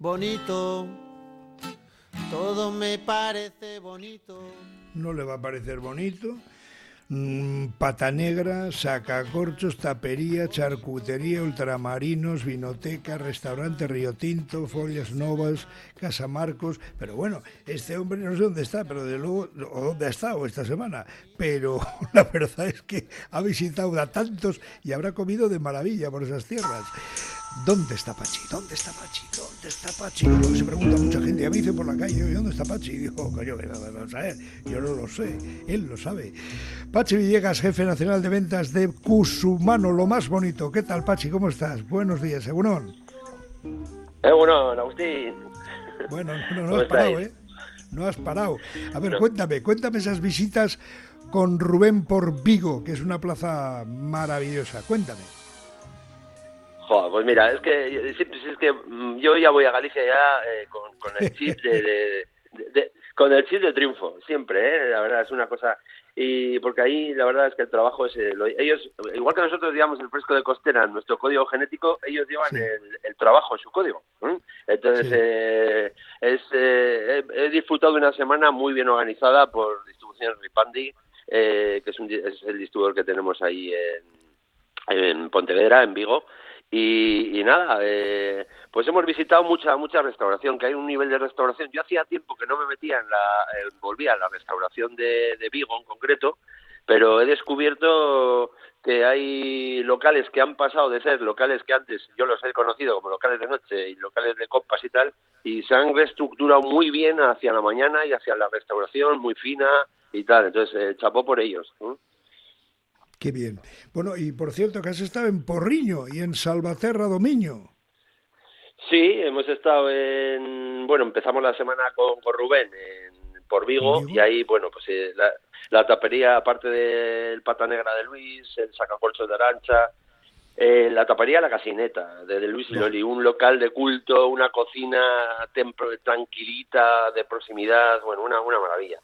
bonito. Todo me parece bonito. No le va a parecer bonito Mm, pata negra, sacacorchos, tapería, charcutería, ultramarinos, vinoteca, restaurante Río Tinto, Folias Novas, Casa Marcos. Pero bueno, este hombre no sé dónde está, pero de luego, o dónde ha estado esta semana. Pero la verdad es que ha visitado a tantos y habrá comido de maravilla por esas tierras. ¿Dónde está Pachi? ¿Dónde está Pachi? ¿Dónde está Pachi? se pregunta mucha gente. A mí dice por la calle, ¿dónde está Pachi? Y digo, coño, vamos a ver, yo no lo sé, él lo sabe. Pachi Villegas, jefe nacional de ventas de Cusumano, lo más bonito. ¿Qué tal, Pachi? ¿Cómo estás? Buenos días, Egunon. Egunon, Agustín. Bueno, no, no has parado, ¿eh? No has parado. A ver, cuéntame, cuéntame esas visitas con Rubén por Vigo, que es una plaza maravillosa. Cuéntame pues mira, es que, es que mm, yo ya voy a Galicia ya eh, con, el chip de, con el chip de triunfo, siempre, ¿eh? la verdad es una cosa y porque ahí la verdad es que el trabajo es eh, ellos igual que nosotros digamos el fresco de costera nuestro código genético ellos llevan el, trabajo en su código entonces eh, es he disfrutado de una semana muy bien organizada por distribución Ripandi que es, un, es el distribuidor que tenemos ahí en, en Pontevedra en Vigo y, nada, eh, pues hemos visitado mucha mucha restauración, que hay un nivel de restauración. Yo hacía tiempo que no me metía en la, volvía a la restauración de, Vigo en concreto, pero he descubierto que hay locales que han pasado de ser locales que antes yo los he conocido como locales de noche y locales de copas y tal, y se han reestructurado muy bien hacia la mañana y hacia la restauración muy fina y tal. Entonces, eh, chapó por ellos. Qué bien. Bueno, y por cierto que has estado en Porriño y en Salvaterra Domiño. Sí, hemos estado en... Bueno, empezamos la semana con, con Rubén en, por Vigo, y ahí, bueno, pues eh, la, tapería, aparte del Pata Negra de Luis, el Sacacorcho de Arancha, eh, la tapería La Casineta, de, Luis Loli, un local de culto, una cocina tranquilita, de proximidad, bueno, una, una maravilla.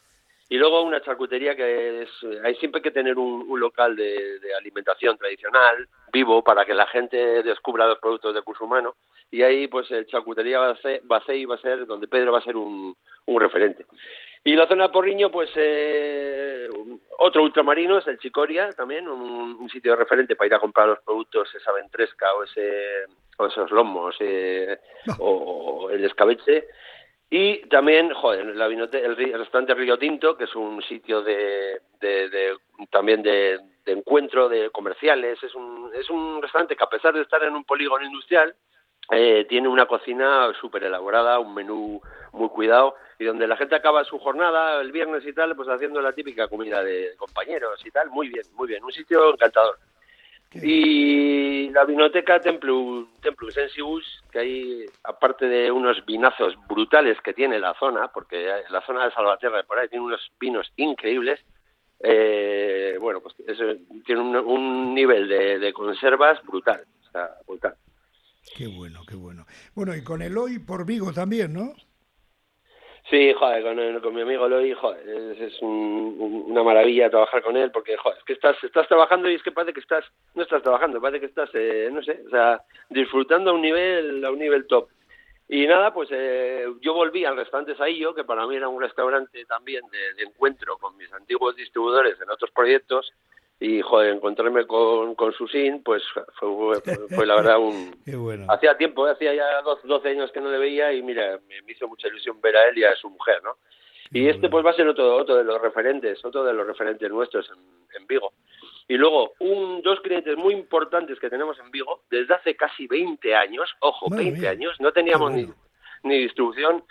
Y luego una charcutería que es, hay siempre que tener un, local de, alimentación tradicional, vivo, para que la gente descubra los productos de curso humano. Y ahí, pues, el charcutería Bacei va a ser donde Pedro va a ser un, referente. Y la zona de Porriño, pues, eh, otro ultramarino es el Chicoria, también, un, sitio de referente para ir a comprar los productos, esa ventresca o, ese, o esos lomos, eh, o el escabeche y también, joder, la el, restaurante Río Tinto, que es un sitio de, de, también de, encuentro de comerciales. Es un, es un restaurante que a pesar de estar en un polígono industrial, eh, tiene una cocina súper elaborada, un menú muy cuidado y donde la gente acaba su jornada el viernes y tal, pues haciendo la típica comida de compañeros y tal. Muy bien, muy bien. Un sitio encantador. Y la vinoteca Templum, Templum Sensibus, que hay, aparte de unos vinazos brutales que tiene la zona, porque la zona de Salvaterra por ahí tiene unos vinos increíbles, eh, bueno, pues tiene un, nivel de, conservas brutal, o sea, brutal. Qué bueno, qué bueno. Bueno, y con el hoy por Vigo también, ¿no? Sí, joder, con, mi amigo Loy, joder, es, una maravilla trabajar con él porque, joder, es que estás, estás trabajando y es que parece que estás, no estás trabajando, parece que estás, eh, no sé, o sea, disfrutando a un nivel, a un nivel top. Y nada, pues eh, yo volví al restaurante Saillo, que para mí era un restaurante también de encuentro con mis antiguos distribuidores en otros proyectos, y joder, encontrarme con, con Susin, pues fue, fue, la verdad un... Hacía tiempo, hacía ya 12 años que no le veía y mira, me hizo mucha ilusión ver a él y a su mujer, ¿no? y este pues va a ser otro, otro de los referentes, otro de los referentes nuestros en, Vigo. Y luego, un, dos clientes muy importantes que tenemos en Vigo, desde hace casi 20 años, ojo, 20 años, no teníamos ni, ni distribución.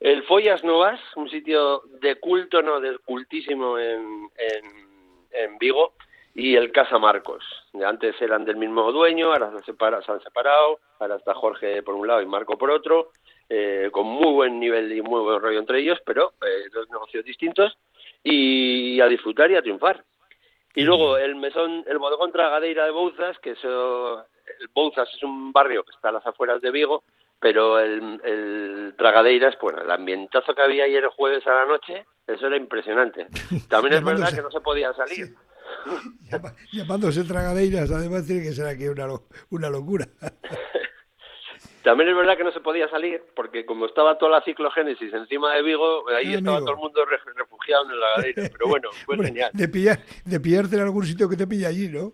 El Follas Novas, un sitio de culto, no, del cultísimo en, en, en Vigo, y el Casa Marcos. Antes eran del mismo dueño, ahora se, se han separado, ahora está Jorge por un lado y Marco por otro, eh, con muy buen nivel y muy buen rollo entre ellos, pero eh, dos negocios distintos, y a disfrutar y a triunfar. Y luego el mesón, el bodegón Tragadeira de Bouzas, que eso, el Bouzas es un barrio que está a las afueras de Vigo, pero el, el Tragadeiras, bueno, el ambientazo que había ayer jueves a la noche, eso era impresionante. También es verdad que no se podía salir. llamándose tragadeiras, además tiene que ser aquí una, una locura. También es verdad que no se podía salir, porque como estaba toda la ciclogénesis encima de Vigo, ahí Ah, estaba todo el mundo re- refugiado en el lagadero. Pero bueno, fue Hombre, genial. de, pillar, de pillarte en algún sitio que te pilla allí, ¿no?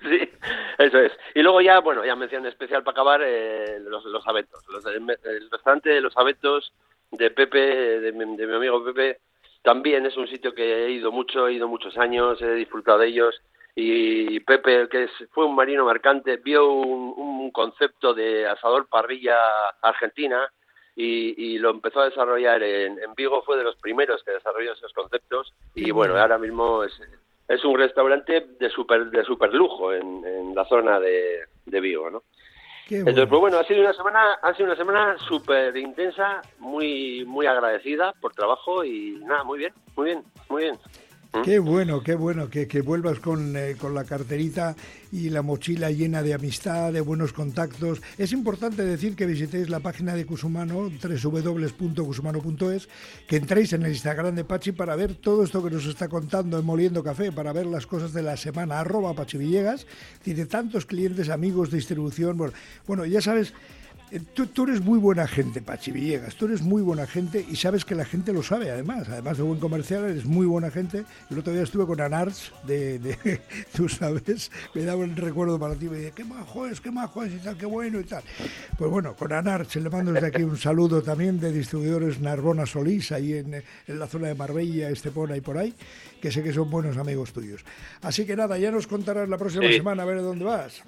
sí, eso es. Y luego ya, bueno, ya mención especial para acabar, eh, los, los abetos. Los, el restaurante de los abetos de Pepe, de mi, de mi amigo Pepe, también es un sitio que he ido mucho, he ido muchos años, he disfrutado de ellos. Y Pepe, que fue un marino mercante, vio un, un concepto de asador parrilla argentina y, y lo empezó a desarrollar en, en Vigo, fue de los primeros que desarrolló esos conceptos. Y bueno, ahora mismo es, es un restaurante de super, de super lujo en, en la zona de, de Vigo, ¿no? Qué Entonces, bueno. pues bueno, ha sido una semana, ha sido una semana súper intensa, muy, muy agradecida por trabajo y nada, muy bien, muy bien, muy bien. Qué bueno, qué bueno que, que vuelvas con, eh, con la carterita y la mochila llena de amistad, de buenos contactos. Es importante decir que visitéis la página de Cusumano, www.cusumano.es, que entréis en el Instagram de Pachi para ver todo esto que nos está contando en Moliendo Café, para ver las cosas de la semana, arroba Pachi Villegas, de tantos clientes, amigos, distribución. Bueno, ya sabes, Tú, tú eres muy buena gente, Pachi Villegas. Tú eres muy buena gente y sabes que la gente lo sabe, además. Además de buen comercial, eres muy buena gente. El otro día estuve con Anarts, de, de- tú sabes, me daba un recuerdo para ti. Me dije, qué majo es, qué majo es y tal, qué bueno y tal. Pues bueno, con Anarts le mando desde aquí un saludo también de distribuidores Narbona Solís, ahí en, en la zona de Marbella, Estepona y por ahí, que sé que son buenos amigos tuyos. Así que nada, ya nos contarás la próxima Sí. semana a ver dónde vas.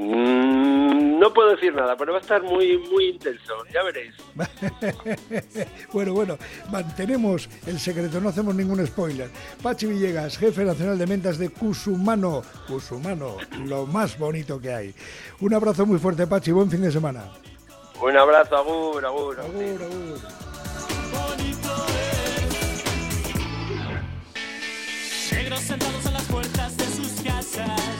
Mm, no puedo decir nada, pero va a estar muy, muy intenso, ya veréis. Bueno, bueno, mantenemos el secreto, no hacemos ningún spoiler. Pachi Villegas, jefe nacional de ventas de Cusumano. Cusumano, lo más bonito que hay. Un abrazo muy fuerte, Pachi, buen fin de semana. Un abrazo, agur, agur. agur. Agur. Negros sentados en las puertas de